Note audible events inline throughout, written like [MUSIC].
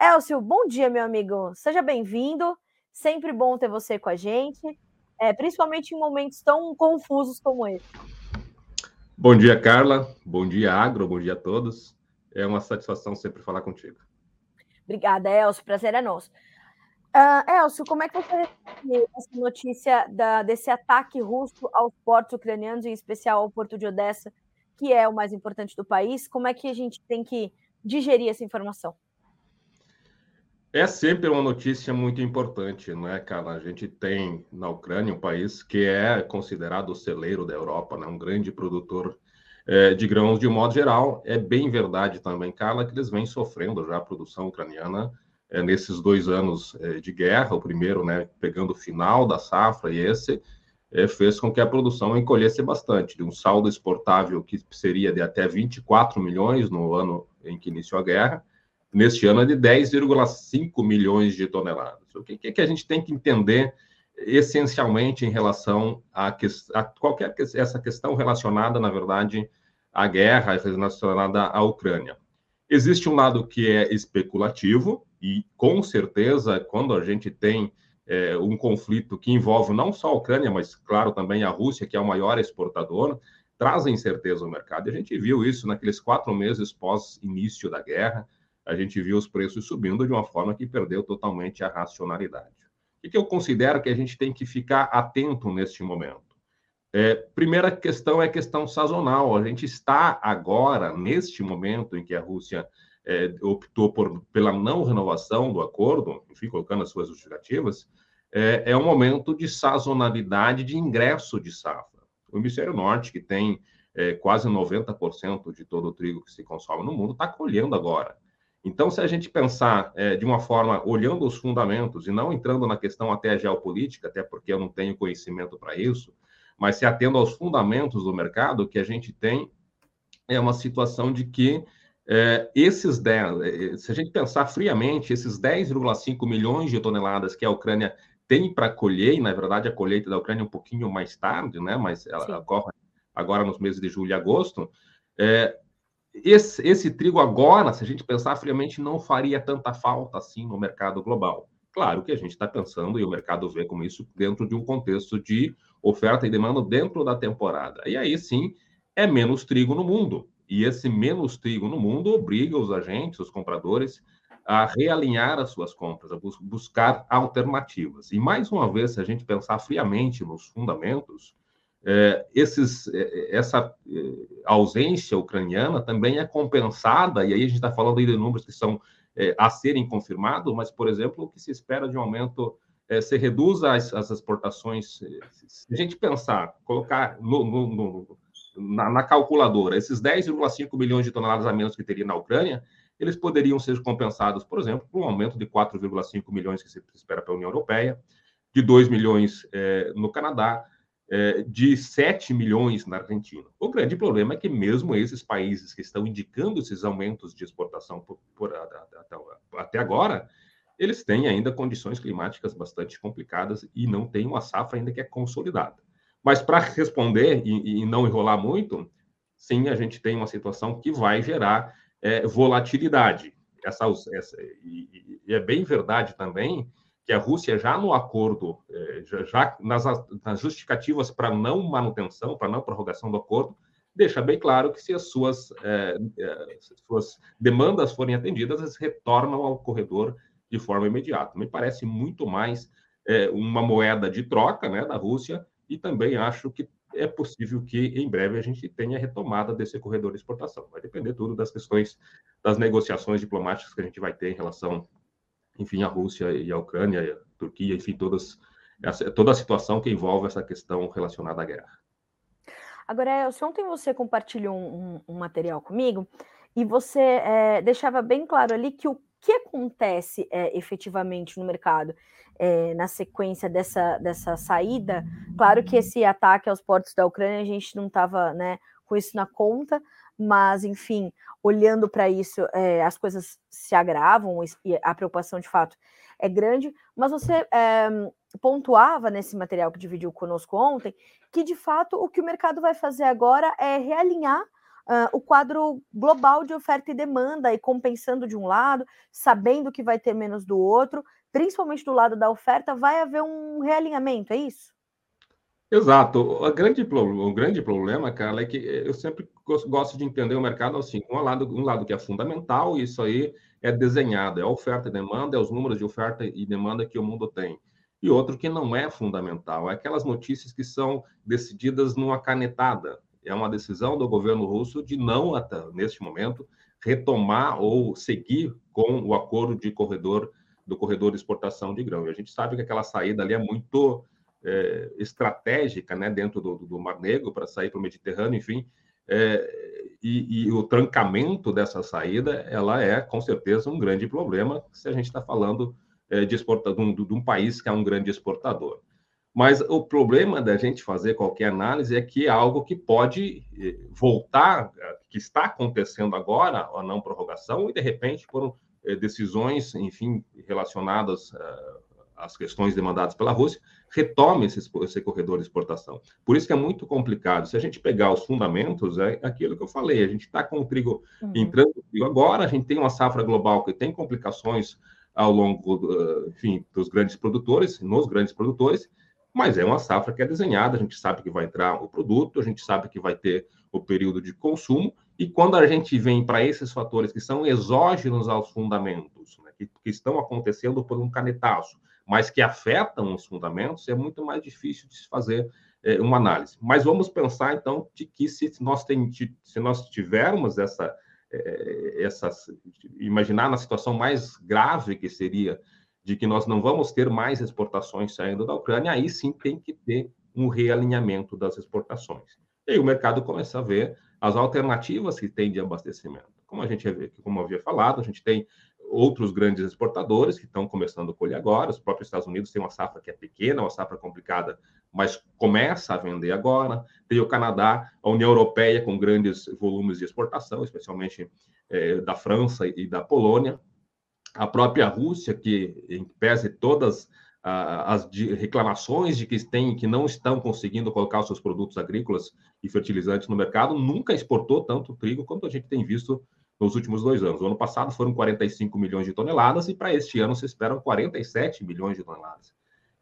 Elcio, bom dia, meu amigo. Seja bem-vindo. Sempre bom ter você com a gente, é, principalmente em momentos tão confusos como esse. Bom dia, Carla. Bom dia, Agro. Bom dia a todos. É uma satisfação sempre falar contigo. Obrigada, Elcio. Prazer é nosso. Uh, Elcio, como é que você recebe essa notícia da, desse ataque russo aos portos ucranianos, em especial ao porto de Odessa, que é o mais importante do país? Como é que a gente tem que digerir essa informação? É sempre uma notícia muito importante, né, cara? A gente tem na Ucrânia um país que é considerado o celeiro da Europa, né? Um grande produtor é, de grãos de um modo geral. É bem verdade também, Carla, que eles vêm sofrendo já a produção ucraniana é, nesses dois anos é, de guerra. O primeiro, né, pegando o final da safra e esse é, fez com que a produção encolhesse bastante, de um saldo exportável que seria de até 24 milhões no ano em que iniciou a guerra neste ano é de 10,5 milhões de toneladas. O que, que a gente tem que entender essencialmente em relação a, que, a qualquer essa questão relacionada, na verdade, à guerra relacionada à Ucrânia? Existe um lado que é especulativo, e com certeza, quando a gente tem é, um conflito que envolve não só a Ucrânia, mas, claro, também a Rússia, que é o maior exportador, traz incerteza ao mercado. E a gente viu isso naqueles quatro meses pós-início da guerra, a gente viu os preços subindo de uma forma que perdeu totalmente a racionalidade. O que eu considero que a gente tem que ficar atento neste momento? É, primeira questão é questão sazonal. A gente está agora, neste momento em que a Rússia é, optou por, pela não renovação do acordo, enfim, colocando as suas justificativas, é, é um momento de sazonalidade de ingresso de safra. O hemisfério norte, que tem é, quase 90% de todo o trigo que se consome no mundo, está colhendo agora. Então, se a gente pensar é, de uma forma olhando os fundamentos e não entrando na questão até geopolítica, até porque eu não tenho conhecimento para isso, mas se atendo aos fundamentos do mercado, que a gente tem é uma situação de que é, esses 10, é, se a gente pensar friamente, esses 10,5 milhões de toneladas que a Ucrânia tem para colher, e na verdade a colheita da Ucrânia é um pouquinho mais tarde, né, mas ela Sim. ocorre agora nos meses de julho e agosto, é, esse, esse trigo agora, se a gente pensar friamente, não faria tanta falta assim no mercado global. Claro que a gente está pensando, e o mercado vê como isso, dentro de um contexto de oferta e demanda dentro da temporada. E aí sim, é menos trigo no mundo. E esse menos trigo no mundo obriga os agentes, os compradores, a realinhar as suas compras, a bus buscar alternativas. E mais uma vez, se a gente pensar friamente nos fundamentos, esses, é, essa é, ausência ucraniana também é compensada, e aí a gente está falando de números que são a serem confirmados, mas, por exemplo, o que se espera de um aumento se reduz as, as, exportações. Se a gente pensar, colocar no, no, no, na, na, calculadora esses 10,5 milhões de toneladas a menos que teria na Ucrânia, eles poderiam ser compensados, por exemplo, por um aumento de 4,5 milhões que se espera pela União Europeia, de 2 milhões no Canadá, é, de 7 milhões na Argentina. O grande problema é que, mesmo esses países que estão indicando esses aumentos de exportação por, por, até, agora, eles têm ainda condições climáticas bastante complicadas e não têm uma safra ainda que é consolidada. Mas para responder e, e, não enrolar muito, sim, a gente tem uma situação que vai gerar é, volatilidade. Essa, essa e, e, é bem verdade também que a Rússia já no acordo, é, já nas, justificativas para não manutenção, para não prorrogação do acordo, deixa bem claro que se as suas, é, suas demandas forem atendidas, eles retornam ao corredor de forma imediata. Me parece muito mais uma moeda de troca né, da Rússia e também acho que é possível que em breve a gente tenha retomada desse corredor de exportação. Vai depender tudo das questões das negociações diplomáticas que a gente vai ter em relação enfim, a Rússia e a Ucrânia, a Turquia, enfim, todas, toda a situação que envolve essa questão relacionada à guerra. Agora, Elcio, ontem você compartilhou um, um, material comigo e você é, deixava bem claro ali que o que acontece é, efetivamente no mercado é, na sequência dessa, dessa saída, claro que esse ataque aos portos da Ucrânia a gente não estava né, com isso na conta, mas enfim, olhando para isso, é, as coisas se agravam e a preocupação de fato é grande. Mas você é, pontuava nesse material que dividiu conosco ontem que de fato o que o mercado vai fazer agora é realinhar uh, o quadro global de oferta e demanda e compensando de um lado, sabendo que vai ter menos do outro, principalmente do lado da oferta, vai haver um realinhamento, é isso? Exato. O grande, o grande problema, Carla, é que eu sempre gosto de entender o mercado assim: um lado, um lado que é fundamental, e isso aí é desenhado, é a oferta e demanda, é os números de oferta e demanda que o mundo tem. E outro que não é fundamental, é aquelas notícias que são decididas numa canetada. É uma decisão do governo russo de não, até neste momento, retomar ou seguir com o acordo de corredor do corredor de exportação de grão. E a gente sabe que aquela saída ali é muito é, estratégica né, dentro do, do Mar Negro para sair para o Mediterrâneo, enfim. É, e, e, o trancamento dessa saída, ela é com certeza um grande problema se a gente está falando é, de, exporta, de, um, de um país que é um grande exportador. Mas o problema da gente fazer qualquer análise é que é algo que pode é, voltar, que está acontecendo agora, a não prorrogação, e de repente por é, decisões, enfim, relacionadas às questões demandadas pela Rússia, retome esse, esse corredor de exportação. Por isso que é muito complicado. Se a gente pegar os fundamentos, é aquilo que eu falei, a gente está com o trigo uhum. entrando agora, a gente tem uma safra global que tem complicações ao longo, enfim, dos grandes produtores, nos grandes produtores, mas é uma safra que é desenhada, a gente sabe que vai entrar o produto, a gente sabe que vai ter o período de consumo, e quando a gente vem para esses fatores que são exógenos aos fundamentos, né, que, que, estão acontecendo por um canetaço, mas que afetam os fundamentos, é muito mais difícil de se fazer é, uma análise. Mas vamos pensar, então, de que se nós, tem, se nós tivermos essa, é, essa. Imaginar na situação mais grave que seria de que nós não vamos ter mais exportações saindo da Ucrânia, aí sim tem que ter um realinhamento das exportações. E aí o mercado começa a ver as alternativas que tem de abastecimento. Como a gente como havia falado, a gente tem outros grandes exportadores que estão começando a colher agora. Os próprios Estados Unidos têm uma safra que é pequena, uma safra complicada, mas começa a vender agora. Tem o Canadá, a União Europeia com grandes volumes de exportação, especialmente é, da França e da Polônia. A própria Rússia, que em pese todas as reclamações de que tem que não estão conseguindo colocar os seus produtos agrícolas e fertilizantes no mercado, nunca exportou tanto trigo quanto a gente tem visto nos últimos dois anos. O ano passado foram 45 milhões de toneladas e para este ano se esperam 47 milhões de toneladas.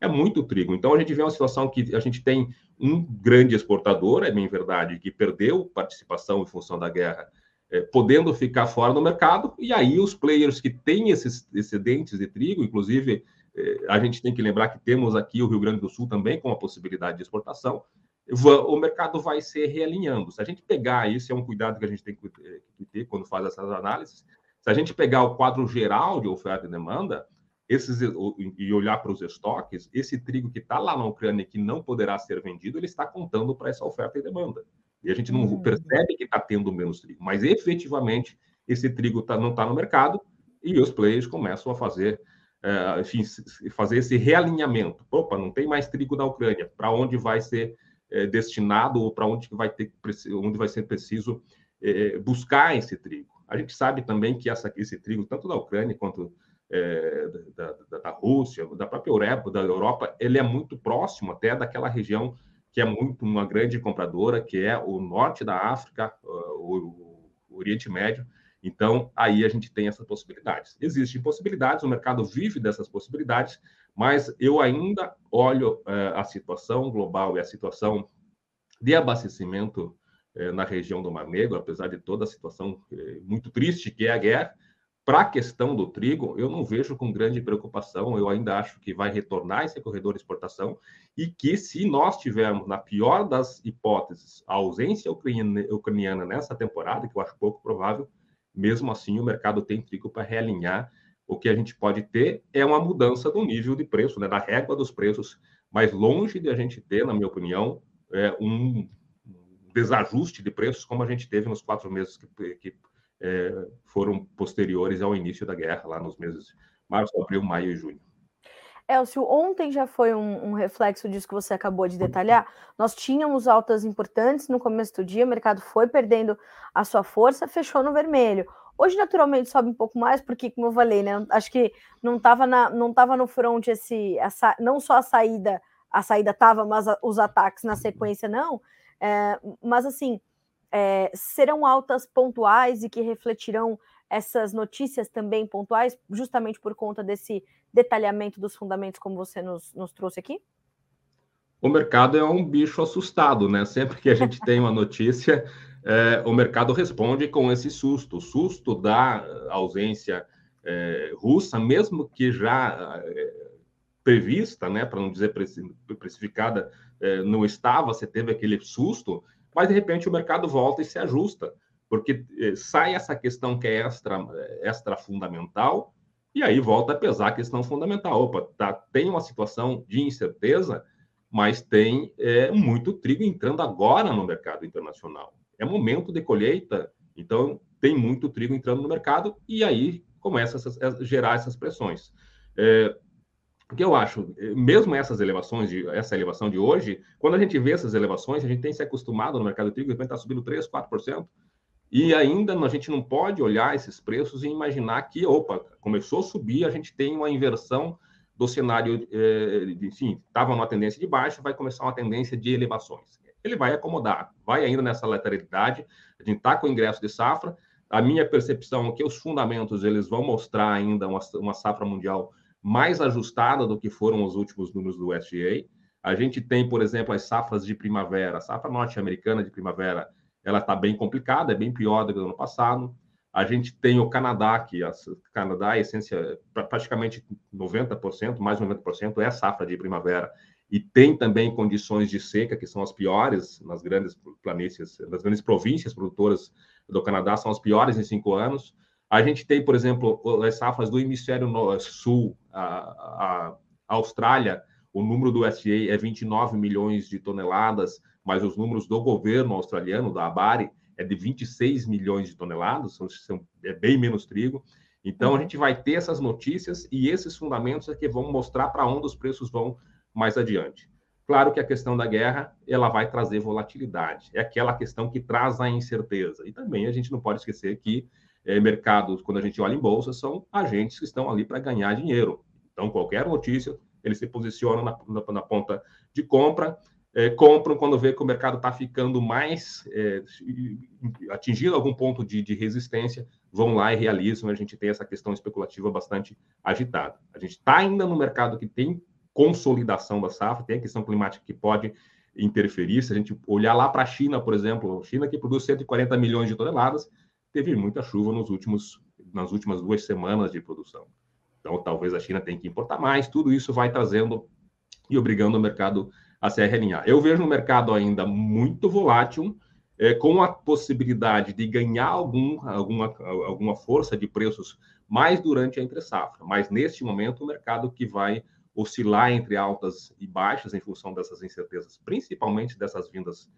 É muito trigo. Então a gente vê uma situação que a gente tem um grande exportador, é bem verdade, que perdeu participação em função da guerra, é, podendo ficar fora do mercado, e aí os players que têm esses excedentes de trigo, inclusive é, a gente tem que lembrar que temos aqui o Rio Grande do Sul também com a possibilidade de exportação, o mercado vai se realinhando. Se a gente pegar isso, é um cuidado que a gente tem eh, que ter quando faz essas análises. Se a gente pegar o quadro geral de oferta e demanda, esses e olhar para os estoques, esse trigo que está lá na Ucrânia e que não poderá ser vendido, ele está contando para essa oferta e demanda. E a gente não uhum. percebe que está tendo menos trigo, mas efetivamente esse trigo tá, não está no mercado e os players começam a fazer, é, enfim, fazer esse realinhamento. Opa, não tem mais trigo na Ucrânia, para onde vai ser é, destinado ou para onde vai ter onde vai ser preciso é, buscar esse trigo. A gente sabe também que essa, esse trigo, tanto da Ucrânia quanto é, da, da, da, Rússia, da própria Europa, da Europa, ele é muito próximo até daquela região que é muito uma grande compradora, que é o norte da África, o, o Oriente Médio. Então, aí a gente tem essas possibilidades. Existem possibilidades, o mercado vive dessas possibilidades, mas eu ainda olho é, a situação global e a situação de abastecimento é, na região do Mar Negro, apesar de toda a situação é, muito triste que é a guerra. Para a questão do trigo, eu não vejo com grande preocupação. Eu ainda acho que vai retornar esse corredor de exportação e que, se nós tivermos, na pior das hipóteses, a ausência ucraniana nessa temporada, que eu acho pouco provável, mesmo assim o mercado tem trigo para realinhar o que a gente pode ter é uma mudança do nível de preço, né, da régua dos preços, mas longe de a gente ter, na minha opinião, é, um desajuste de preços como a gente teve nos quatro meses que, que é, foram posteriores ao início da guerra, lá nos meses de março, abril, maio e junho. Elcio, ontem já foi um, um, reflexo disso que você acabou de detalhar. Nós tínhamos altas importantes no começo do dia, o mercado foi perdendo a sua força, fechou no vermelho. Hoje, naturalmente, sobe um pouco mais, porque, como eu falei, né? Acho que não estava não tava no front esse. Essa, não só a saída, a saída estava, mas a, os ataques na sequência não. É, mas assim, é, serão altas pontuais e que refletirão essas notícias também pontuais, justamente por conta desse detalhamento dos fundamentos, como você nos, nos trouxe aqui? O mercado é um bicho assustado, né? Sempre que a gente [LAUGHS] tem uma notícia, é, o mercado responde com esse susto. O susto da ausência é, russa, mesmo que já é, prevista, né, para não dizer precificada, não estava, você teve aquele susto, mas de repente o mercado volta e se ajusta, porque sai essa questão que é extra, extra fundamental, e aí volta a pesar a questão fundamental. Opa, tá, tem uma situação de incerteza, mas tem é, muito trigo entrando agora no mercado internacional. É momento de colheita, então tem muito trigo entrando no mercado, e aí começa a gerar essas pressões. É, o que eu acho, eh, mesmo essas elevações, de, essa elevação de hoje, quando a gente vê essas elevações, a gente tem se acostumado no mercado de trigo, de repente está subindo 3%, 4%, e ainda a gente não pode olhar esses preços e imaginar que, opa, começou a subir, a gente tem uma inversão do cenário, eh, enfim, estava numa tendência de baixa, vai começar uma tendência de elevações. Ele vai acomodar, vai ainda nessa lateralidade, a gente está com o ingresso de safra, a minha percepção é que os fundamentos eles vão mostrar ainda uma, uma safra mundial mais ajustada do que foram os últimos números do USDA. A gente tem, por exemplo, as safras de primavera. A safra norte-americana de primavera ela está bem complicada, é bem pior do que no ano passado. A gente tem o Canadá, que o Canadá, a essência, praticamente 90%, mais de 90% é safra de primavera. E tem também condições de seca, que são as piores nas grandes planícies, nas grandes províncias produtoras do Canadá, são as piores em cinco anos. A gente tem, por exemplo, as safras do hemisfério sul, a, a Austrália, o número do SGA é 29 milhões de toneladas, mas os números do governo australiano, da ABARE, é de 26 milhões de toneladas, são, são, é bem menos trigo. Então, a uhum. gente vai ter essas notícias e esses fundamentos é que vão mostrar para onde os preços vão mais adiante. Claro que a questão da guerra, ela vai trazer volatilidade. É aquela questão que traz a incerteza. E também a gente não pode esquecer que é, mercados, quando a gente olha em bolsa, são agentes que estão ali para ganhar dinheiro. Então, qualquer notícia, eles se posicionam na, na, na ponta de compra, é, compram quando vê que o mercado está ficando mais é, atingindo algum ponto de, de, resistência, vão lá e realizam. A gente tem essa questão especulativa bastante agitada. A gente está ainda no mercado que tem consolidação da safra, tem a questão climática que pode interferir. Se a gente olhar lá para a China, por exemplo, a China que produz 140 milhões de toneladas, teve muita chuva nos últimos, nas últimas duas semanas de produção. Então, talvez a China tenha que importar mais, tudo isso vai trazendo e obrigando o mercado a se realinhar. Eu vejo um mercado ainda muito volátil, é, com a possibilidade de ganhar algum, alguma, alguma força de preços mais durante a entre-safra. Mas, neste momento, o mercado que vai oscilar entre altas e baixas em função dessas incertezas, principalmente dessas vindas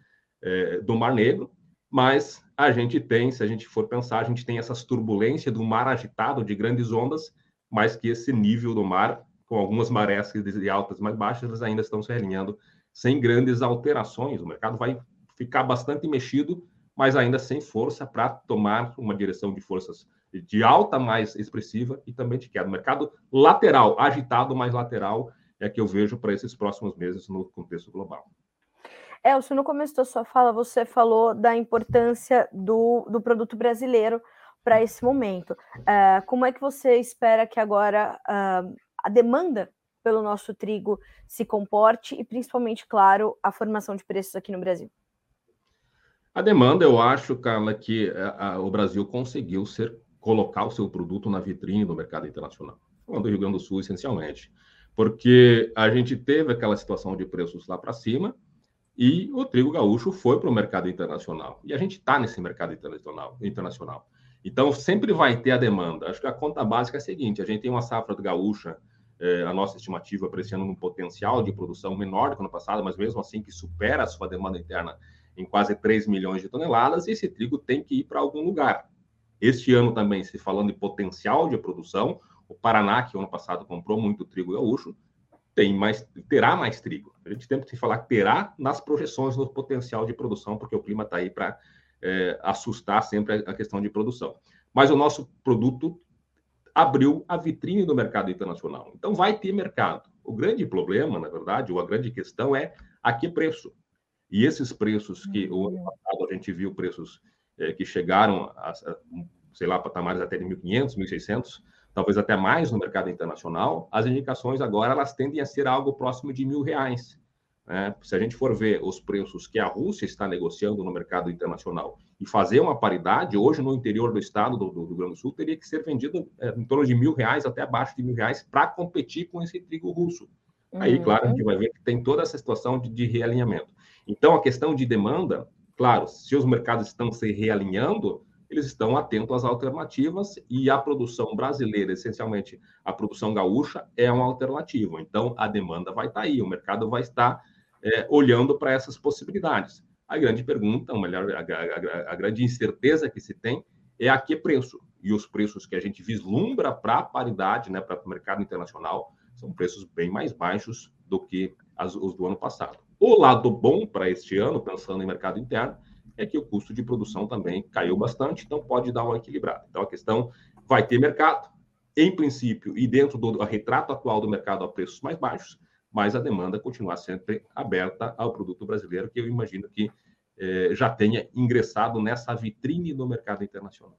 é, do Mar Negro, mas a gente tem, se a gente for pensar, a gente tem essas turbulências do mar agitado, de grandes ondas, mas que esse nível do mar, com algumas marés de altas mais baixas, elas ainda estão se alinhando sem grandes alterações. O mercado vai ficar bastante mexido, mas ainda sem força para tomar uma direção de forças de alta mais expressiva e também de queda. Mercado lateral, agitado mais lateral, é que eu vejo para esses próximos meses no contexto global. Elcio, no começo da sua fala, você falou da importância do, do produto brasileiro para esse momento. Uh, como é que você espera que agora uh, a demanda pelo nosso trigo se comporte e, principalmente, claro, a formação de preços aqui no Brasil? A demanda, eu acho, Carla, que a, eh, a, o Brasil conseguiu ser colocar o seu produto na vitrine do mercado internacional, falando do Rio Grande do Sul, essencialmente, porque a gente teve aquela situação de preços lá para cima e o trigo gaúcho foi para o mercado internacional. E a gente está nesse mercado internacional, internacional. Então, sempre vai ter a demanda. Acho que a conta básica é a seguinte: a gente tem uma safra de gaúcha, eh, a nossa estimativa para um potencial de produção menor do que no passado, mas mesmo assim que supera a sua demanda interna em quase 3 milhões de toneladas, e esse trigo tem que ir para algum lugar. Este ano também, se falando de potencial de produção, o Paraná, que ano passado comprou muito trigo gaúcho, tem mais, terá mais trigo. A gente tem que falar que terá nas projeções no potencial de produção, porque o clima está aí para é, assustar sempre a questão de produção. Mas o nosso produto abriu a vitrine do mercado internacional. Então vai ter mercado. O grande problema, na verdade, ou a grande questão é a que preço. E esses preços que o ano uhum. passado a gente viu preços é, que chegaram a, a, sei lá, patamares até de 1.500, 1.600, talvez até mais no mercado internacional, as indicações agora elas tendem a ser algo próximo de mil reais. Né? Se a gente for ver os preços que a Rússia está negociando no mercado internacional e fazer uma paridade, hoje no interior do estado do, do Rio Grande do Sul teria que ser vendido é, em torno de mil reais até abaixo de mil reais para competir com esse trigo russo. Aí, claro, a gente uhum. vai ver que tem toda essa situação de, de realinhamento. Então, a questão de demanda, claro, se os mercados estão se realinhando, eles estão atentos às alternativas e a produção brasileira, essencialmente a produção gaúcha, é uma alternativa. Então, a demanda vai estar aí, o mercado vai estar é, olhando para essas possibilidades. A grande pergunta, ou melhor, a, a, a, grande incerteza que se tem é a que preço. E os preços que a gente vislumbra para a paridade, né, para o mercado internacional, são preços bem mais baixos do que as, os do ano passado. O lado bom para este ano, pensando em mercado interno, é que o custo de produção também caiu bastante, então pode dar uma equilibrada. Então a questão vai ter mercado, em princípio, e dentro do retrato atual do mercado a preços mais baixos, mas a demanda continuar sempre aberta ao produto brasileiro, que eu imagino que eh, já tenha ingressado nessa vitrine do mercado internacional.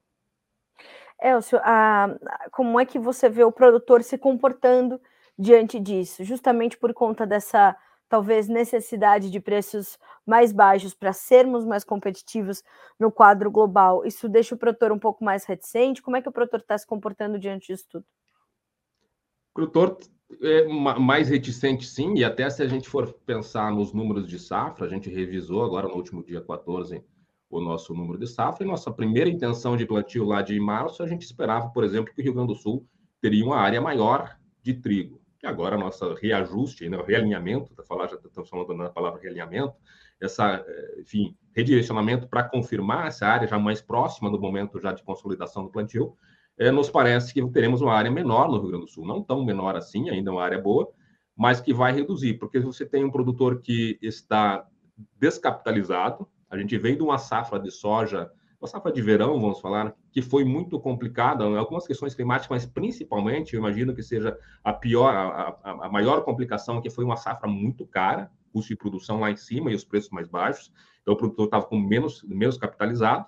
Elcio, a, como é que você vê o produtor se comportando diante disso? Justamente por conta dessa talvez necessidade de preços mais baixos para sermos mais competitivos no quadro global, isso deixa o produtor um pouco mais reticente? Como é que o produtor está se comportando diante disso tudo? O produtor é mais reticente, sim, e até se a gente for pensar nos números de safra, a gente revisou agora no último dia 14 o nosso número de safra, e nossa primeira intenção de plantio lá de março, a gente esperava, por exemplo, que o Rio Grande do Sul teria uma área maior de trigo que agora nosso reajuste, né, realinhamento, tá já estamos falando na palavra realinhamento, essa, eh, enfim, redirecionamento para confirmar essa área já mais próxima do momento já de consolidação do plantio, é, nos parece que teremos uma área menor no Rio Grande do Sul, não tão menor assim, ainda uma área boa, mas que vai reduzir, porque você tem um produtor que está descapitalizado, a gente vem de uma safra de soja uma safra de verão, vamos falar, que foi muito complicada, algumas questões climáticas, mas principalmente, eu imagino que seja a pior, a, a, a maior complicação, que foi uma safra muito cara, custo de produção lá em cima e os preços mais baixos, então o produtor estava com menos, menos capitalizado,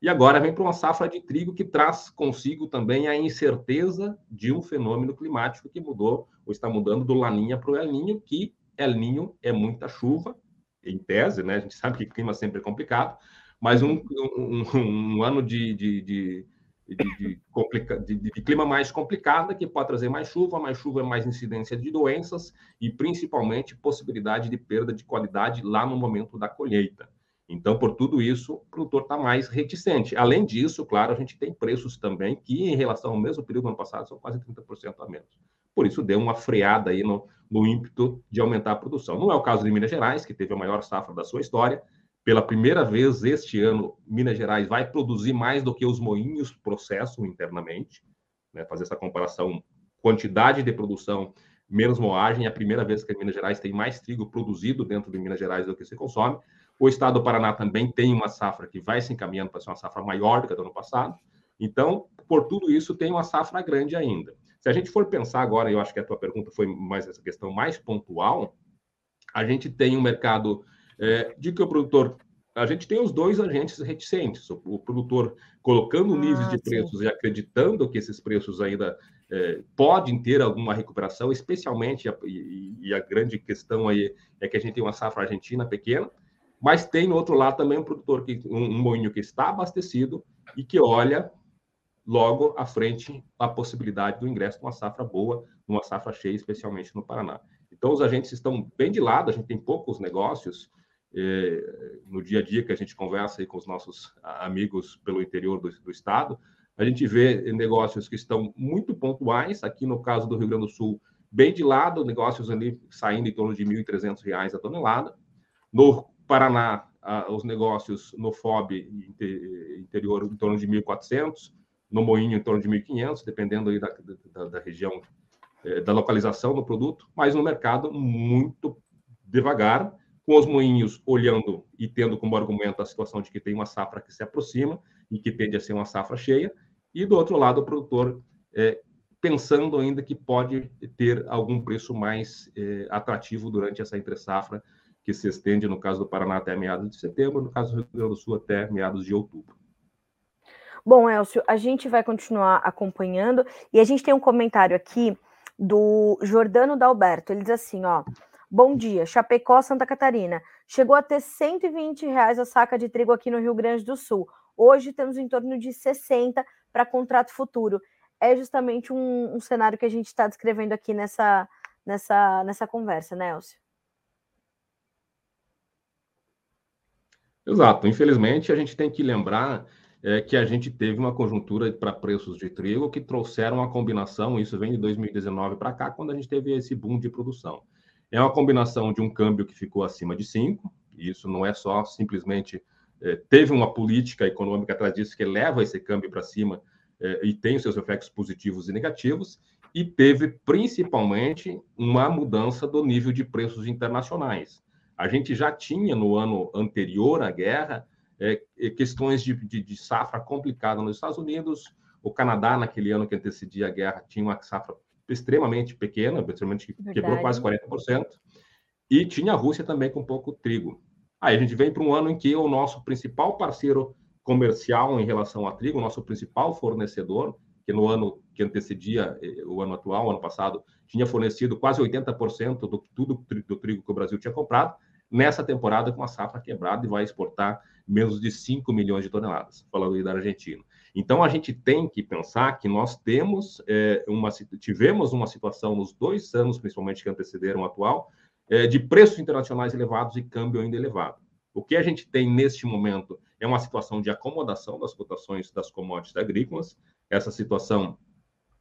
e agora vem para uma safra de trigo que traz consigo também a incerteza de um fenômeno climático que mudou, ou está mudando do Laninha para o El Ninho, que El Ninho é muita chuva, em tese, né? A gente sabe que clima sempre é complicado, mas um, um, um ano de, de, de, de, complica, de, de clima mais complicado, que pode trazer mais chuva, mais chuva, mais incidência de doenças e principalmente possibilidade de perda de qualidade lá no momento da colheita. Então, por tudo isso, o produtor está mais reticente. Além disso, claro, a gente tem preços também que, em relação ao mesmo período do ano passado, são quase 30% a menos. Por isso, deu uma freada aí no, no ímpeto de aumentar a produção. Não é o caso de Minas Gerais, que teve a maior safra da sua história, pela primeira vez este ano, Minas Gerais vai produzir mais do que os moinhos processam internamente. Né? Fazer essa comparação, quantidade de produção menos moagem, é a primeira vez que Minas Gerais tem mais trigo produzido dentro de Minas Gerais do que se consome. O estado do Paraná também tem uma safra que vai se encaminhando para ser uma safra maior do que a do ano passado. Então, por tudo isso, tem uma safra grande ainda. Se a gente for pensar agora, eu acho que a tua pergunta foi mais essa questão mais pontual, a gente tem um mercado é, de que o produtor a gente tem os dois agentes reticentes, o, o produtor colocando ah, níveis de preços sim. e acreditando que esses preços ainda é, podem ter alguma recuperação, especialmente, a, e, e, a grande questão aí é que a gente tem uma safra argentina pequena, mas tem no outro lado também um produtor, que, um, um moinho que está abastecido e que olha logo à frente a possibilidade do ingresso de uma safra boa, uma safra cheia, especialmente no Paraná. Então, os agentes estão bem de lado, a gente tem poucos negócios, no dia a dia que a gente conversa com os nossos amigos pelo interior do, do, estado, a gente vê negócios que estão muito pontuais, aqui no caso do Rio Grande do Sul, bem de lado, negócios ali saindo em torno de R$ 1.300 a tonelada. No Paraná, os negócios no FOB interior em torno de 1.400, no Moinho em torno de 1.500, dependendo aí da, da, da região, é, da localização do produto, mas no mercado muito devagar, com os moinhos olhando e tendo como argumento a situação de que tem uma safra que se aproxima e que tende a ser uma safra cheia, e do outro lado o produtor é, pensando ainda que pode ter algum preço mais é, atrativo durante essa entre-safra, que se estende, no caso do Paraná, até meados de setembro, no caso do Rio Grande do Sul, até meados de outubro. Bom, Elcio, a gente vai continuar acompanhando e a gente tem um comentário aqui do Jordano Dalberto. Ele diz assim: ó, bom dia, Chapecó, Santa Catarina. Chegou a ter 120 reais a saca de trigo aqui no Rio Grande do Sul. Hoje temos em torno de 60 para contrato futuro. É justamente um, um cenário que a gente está descrevendo aqui nessa, nessa, nessa conversa, né, Elcio? Exato. Infelizmente, a gente tem que lembrar é, que a gente teve uma conjuntura para preços de trigo que trouxeram uma combinação, isso vem de 2019 para cá, quando a gente teve esse boom de produção. É uma combinação de um câmbio que ficou acima de 5, e isso não é só simplesmente. É, teve uma política econômica atrás disso que leva esse câmbio para cima é, e tem os seus efeitos positivos e negativos, e teve principalmente uma mudança do nível de preços internacionais. A gente já tinha no ano anterior à guerra é, é, questões de, de, de, safra complicada nos Estados Unidos. O Canadá, naquele ano que antecedia a guerra, tinha uma safra extremamente pequena, principalmente que quebrou quase 40%. E tinha a Rússia também com pouco trigo. Aí a gente vem para um ano em que o nosso principal parceiro comercial em relação a trigo, o nosso principal fornecedor, que no ano que antecedia eh, o ano atual, o ano passado, tinha fornecido quase 80% do tudo do trigo que o Brasil tinha comprado, nessa temporada com a safra quebrada e vai exportar menos de 5 milhões de toneladas, falando da Argentina. Então, a gente tem que pensar que nós temos é, uma, tivemos uma situação nos dois anos, principalmente que antecederam o atual, é, de preços internacionais elevados e câmbio ainda elevado. O que a gente tem neste momento é uma situação de acomodação das cotações das commodities agrícolas. Essa situação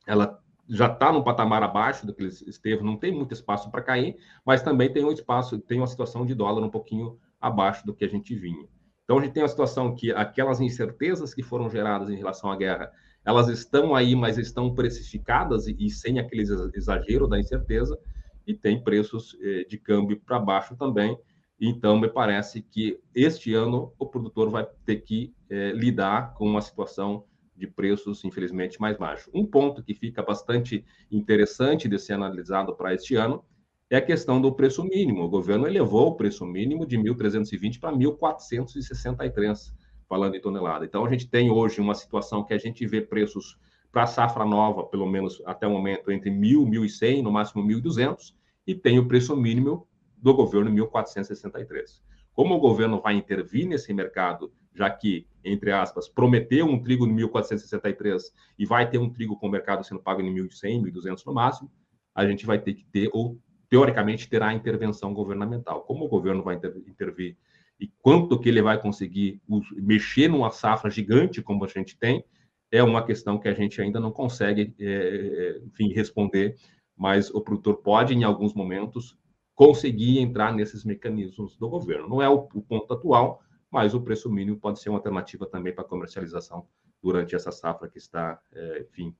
ela já está num patamar abaixo do que ele esteve, não tem muito espaço para cair, mas também tem um espaço, tem uma situação de dólar um pouquinho abaixo do que a gente vinha. Então a gente tem a situação que aquelas incertezas que foram geradas em relação à guerra, elas estão aí, mas estão precificadas e, e sem aquele exagero da incerteza, e tem preços eh, de câmbio para baixo também. Então, me parece que este ano o produtor vai ter que eh, lidar com uma situação de preços, infelizmente, mais baixo. Um ponto que fica bastante interessante de ser analisado para este ano é a questão do preço mínimo. O governo elevou o preço mínimo de 1.320 para 1.463, falando em tonelada. Então, a gente tem hoje uma situação que a gente vê preços para safra nova, pelo menos até o momento, entre 1.000 e 1.100, no máximo 1.200, e tem o preço mínimo do governo 1.463. Como o governo vai intervir nesse mercado já que, entre aspas, prometeu um trigo em 1.463 e vai ter um trigo com o mercado sendo pago em 1.100, 1.200 no máximo, a gente vai ter que ter, ou teoricamente terá intervenção governamental. Como o governo vai intervir e quanto que ele vai conseguir mexer numa safra gigante como a gente tem, é uma questão que a gente ainda não consegue, é, enfim, responder, mas o produtor pode, em alguns momentos, conseguir entrar nesses mecanismos do governo. Não é o, o ponto atual, mas o preço mínimo pode ser uma alternativa também para comercialização durante essa safra que está, é, enfim,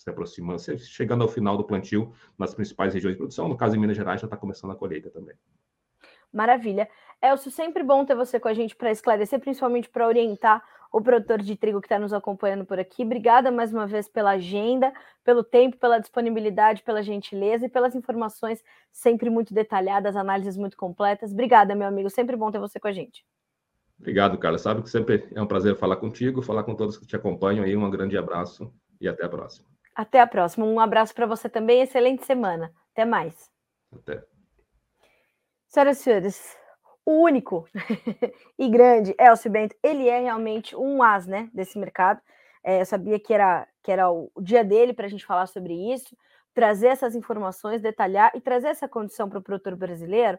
se aproximando, chegando ao final do plantio nas principais regiões de produção. No caso, em Minas Gerais, já está começando a colheita também. Maravilha. Elcio, sempre bom ter você com a gente para esclarecer, principalmente para orientar o produtor de trigo que está nos acompanhando por aqui. Obrigada mais uma vez pela agenda, pelo tempo, pela disponibilidade, pela gentileza e pelas informações sempre muito detalhadas, análises muito completas. Obrigada, meu amigo. Sempre bom ter você com a gente. Obrigado, Carlos. Sabe que sempre é um prazer falar contigo, falar com todos que te acompanham aí. Um grande abraço e até a próxima. Até a próxima. Um abraço para você também. Excelente semana. Até mais. Até. Senhoras e senhores, o único [LAUGHS] e grande Elcio Bento, ele é realmente um as né, desse mercado. É, eu sabia que era, que era o, o dia dele para a gente falar sobre isso, trazer essas informações, detalhar e trazer essa condição para o produtor brasileiro,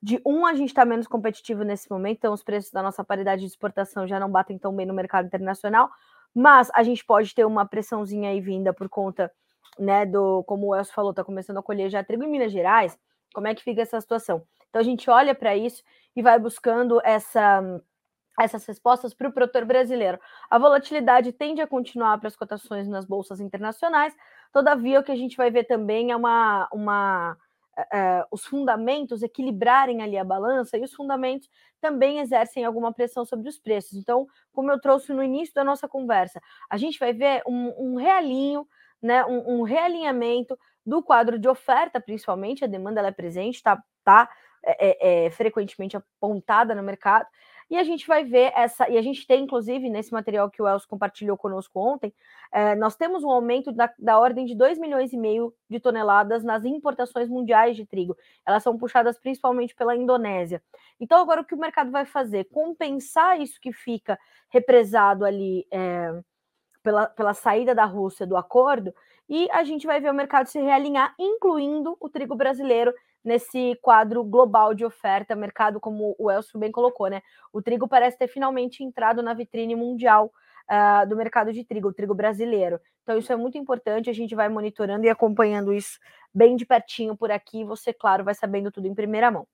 de um, a gente está menos competitivo nesse momento, então os preços da nossa paridade de exportação já não batem tão bem no mercado internacional, mas a gente pode ter uma pressãozinha aí vinda por conta, né, do, como o Elcio falou, está começando a colher já trigo em Minas Gerais, como é que fica essa situação? Então a gente olha para isso e vai buscando essa essas respostas para o produtor brasileiro. A volatilidade tende a continuar para as cotações nas bolsas internacionais, todavia o que a gente vai ver também é uma, uma uh, os fundamentos equilibrarem ali a balança e os fundamentos também exercem alguma pressão sobre os preços. Então, como eu trouxe no início da nossa conversa, a gente vai ver um, um realinho, né, um, um, realinhamento do quadro de oferta, principalmente, a demanda ela é presente, tá, tá é, é, frequentemente apontada no mercado. E a gente vai ver essa, e a gente tem, inclusive, nesse material que o Elcio compartilhou conosco ontem, é, nós temos um aumento da, da ordem de 2 milhões e meio de toneladas nas importações mundiais de trigo. Elas são puxadas principalmente pela Indonésia. Então, agora o que o mercado vai fazer? Compensar isso que fica represado ali é, pela, pela saída da Rússia do acordo, e a gente vai ver o mercado se realinhar, incluindo o trigo brasileiro nesse quadro global de oferta, mercado, como o Elcio bem colocou, né? O trigo parece ter finalmente entrado na vitrine mundial uh, do mercado de trigo, o trigo brasileiro. Então, isso é muito importante, a gente vai monitorando e acompanhando isso bem de pertinho por aqui. Você, claro, vai sabendo tudo em primeira mão.